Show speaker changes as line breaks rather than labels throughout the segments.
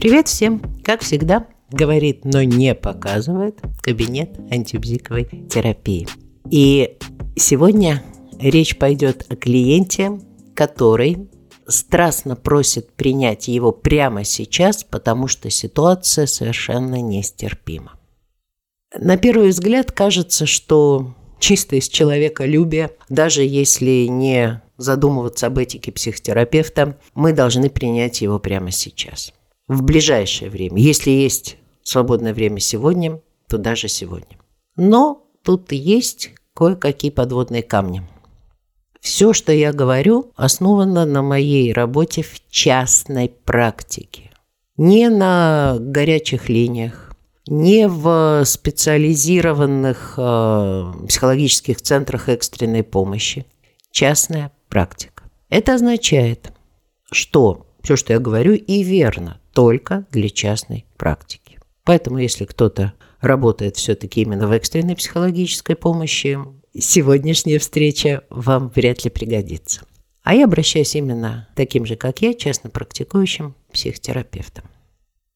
Привет всем! Как всегда, говорит, но не показывает кабинет антибзиковой терапии. И сегодня речь пойдет о клиенте, который страстно просит принять его прямо сейчас, потому что ситуация совершенно нестерпима. На первый взгляд кажется, что чисто из человеколюбия, даже если не задумываться об этике психотерапевта, мы должны принять его прямо сейчас. В ближайшее время. Если есть свободное время сегодня, то даже сегодня. Но тут есть кое-какие подводные камни. Все, что я говорю, основано на моей работе в частной практике. Не на горячих линиях, не в специализированных э, психологических центрах экстренной помощи. Частная практика. Это означает, что все, что я говорю, и верно только для частной практики. Поэтому, если кто-то работает все-таки именно в экстренной психологической помощи, сегодняшняя встреча вам вряд ли пригодится. А я обращаюсь именно таким же, как я, частно практикующим психотерапевтом.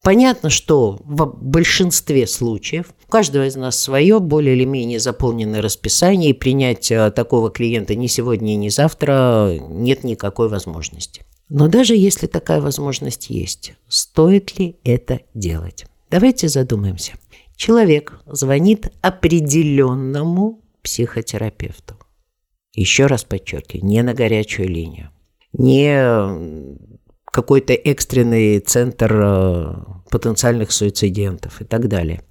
Понятно, что в большинстве случаев у каждого из нас свое более или менее заполненное расписание, и принять такого клиента ни сегодня, ни завтра нет никакой возможности. Но даже если такая возможность есть, стоит ли это делать? Давайте задумаемся. Человек звонит определенному психотерапевту. Еще раз подчеркиваю, не на горячую линию, не какой-то экстренный центр э, потенциальных суицидентов и так далее.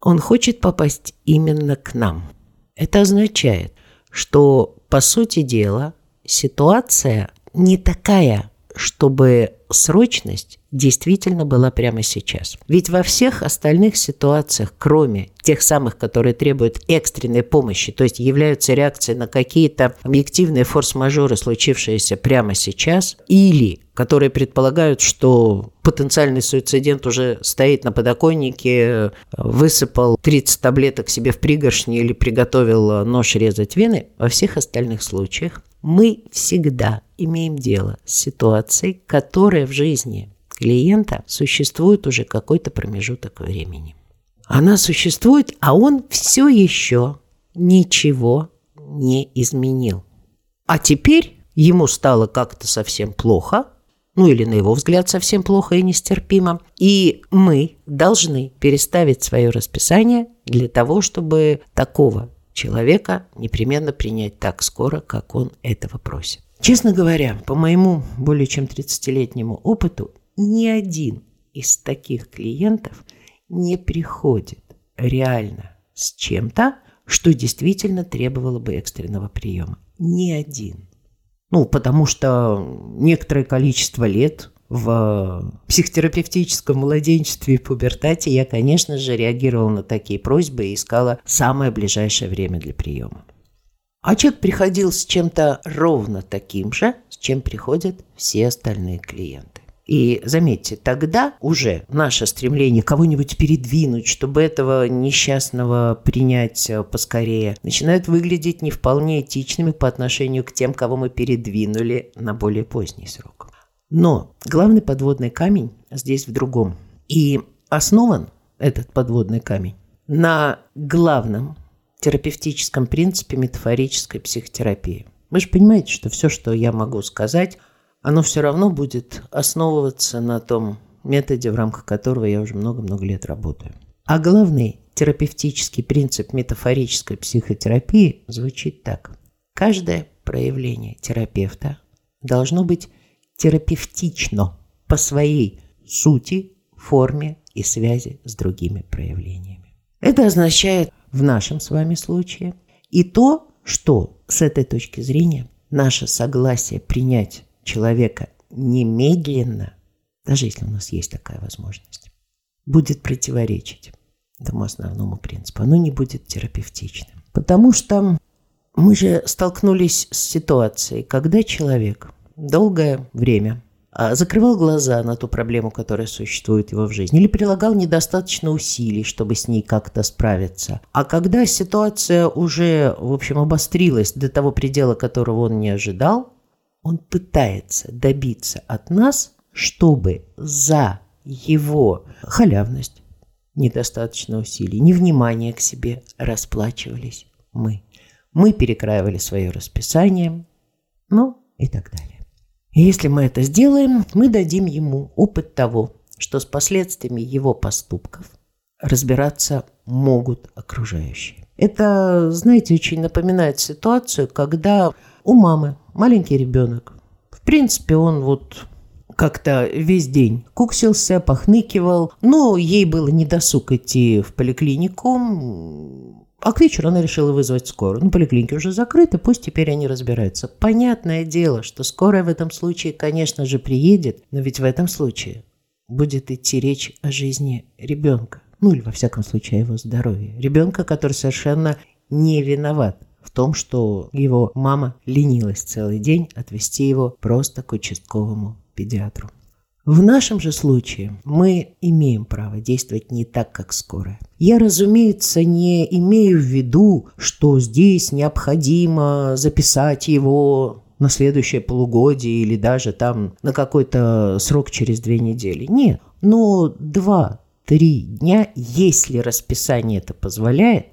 Он хочет попасть именно к нам. Это означает, что, по сути дела, ситуация не такая, чтобы срочность действительно была прямо сейчас. Ведь во всех остальных ситуациях, кроме тех самых, которые требуют экстренной помощи, то есть являются реакцией на какие-то объективные форс-мажоры, случившиеся прямо сейчас, или которые предполагают, что потенциальный суицидент уже стоит на подоконнике, высыпал 30 таблеток себе в пригоршни или приготовил нож резать вены, во всех остальных случаях мы всегда имеем дело с ситуацией, которая в жизни клиента существует уже какой-то промежуток времени. Она существует, а он все еще ничего не изменил. А теперь ему стало как-то совсем плохо, ну или на его взгляд совсем плохо и нестерпимо, и мы должны переставить свое расписание для того, чтобы такого человека непременно принять так скоро, как он этого просит. Честно говоря, по моему более чем 30-летнему опыту, ни один из таких клиентов не приходит реально с чем-то, что действительно требовало бы экстренного приема. Ни один. Ну, потому что некоторое количество лет в психотерапевтическом младенчестве и пубертате я, конечно же, реагировала на такие просьбы и искала самое ближайшее время для приема. А человек приходил с чем-то ровно таким же, с чем приходят все остальные клиенты. И заметьте, тогда уже наше стремление кого-нибудь передвинуть, чтобы этого несчастного принять э, поскорее, начинают выглядеть не вполне этичными по отношению к тем, кого мы передвинули на более поздний срок. Но главный подводный камень здесь в другом. И основан этот подводный камень на главном терапевтическом принципе метафорической психотерапии. Вы же понимаете, что все, что я могу сказать, оно все равно будет основываться на том методе, в рамках которого я уже много-много лет работаю. А главный терапевтический принцип метафорической психотерапии звучит так. Каждое проявление терапевта должно быть терапевтично по своей сути, форме и связи с другими проявлениями. Это означает в нашем с вами случае и то, что с этой точки зрения наше согласие принять человека немедленно, даже если у нас есть такая возможность, будет противоречить этому основному принципу. Оно не будет терапевтичным. Потому что мы же столкнулись с ситуацией, когда человек долгое время закрывал глаза на ту проблему, которая существует его в жизни, или прилагал недостаточно усилий, чтобы с ней как-то справиться. А когда ситуация уже, в общем, обострилась до того предела, которого он не ожидал, он пытается добиться от нас, чтобы за его халявность, недостаточно усилий, невнимание к себе расплачивались мы. Мы перекраивали свое расписание, ну и так далее. И если мы это сделаем, мы дадим ему опыт того, что с последствиями его поступков разбираться могут окружающие. Это, знаете, очень напоминает ситуацию, когда у мамы маленький ребенок. В принципе, он вот как-то весь день куксился, похныкивал. Но ей было не досуг идти в поликлинику. А к вечеру она решила вызвать скорую. Ну, поликлиники уже закрыты, пусть теперь они разбираются. Понятное дело, что скорая в этом случае, конечно же, приедет, но ведь в этом случае будет идти речь о жизни ребенка. Ну, или во всяком случае о его здоровье. Ребенка, который совершенно не виноват в том, что его мама ленилась целый день отвезти его просто к участковому педиатру. В нашем же случае мы имеем право действовать не так, как скорая. Я, разумеется, не имею в виду, что здесь необходимо записать его на следующее полугодие или даже там на какой-то срок через две недели. Нет, но два-три дня, если расписание это позволяет,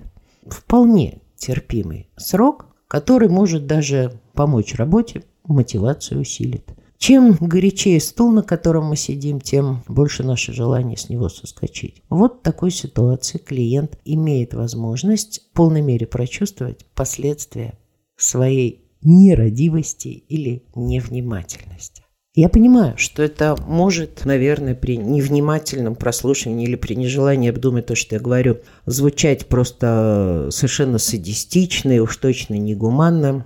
вполне терпимый срок, который может даже помочь работе, мотивацию усилит. Чем горячее стул, на котором мы сидим, тем больше наше желание с него соскочить. Вот в такой ситуации клиент имеет возможность в полной мере прочувствовать последствия своей нерадивости или невнимательности. Я понимаю, что это может, наверное, при невнимательном прослушивании или при нежелании обдумать то, что я говорю, звучать просто совершенно садистично и уж точно негуманно.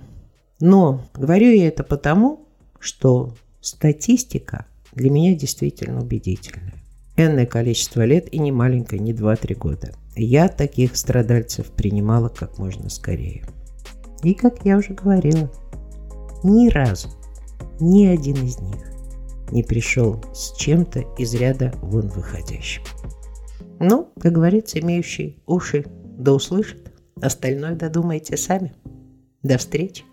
Но говорю я это потому, что Статистика для меня действительно убедительная. Энное количество лет и не маленькое, не 2-3 года. Я таких страдальцев принимала как можно скорее. И, как я уже говорила, ни разу ни один из них не пришел с чем-то из ряда вон выходящим. Ну, как говорится, имеющий уши да услышит. Остальное додумайте сами. До встречи.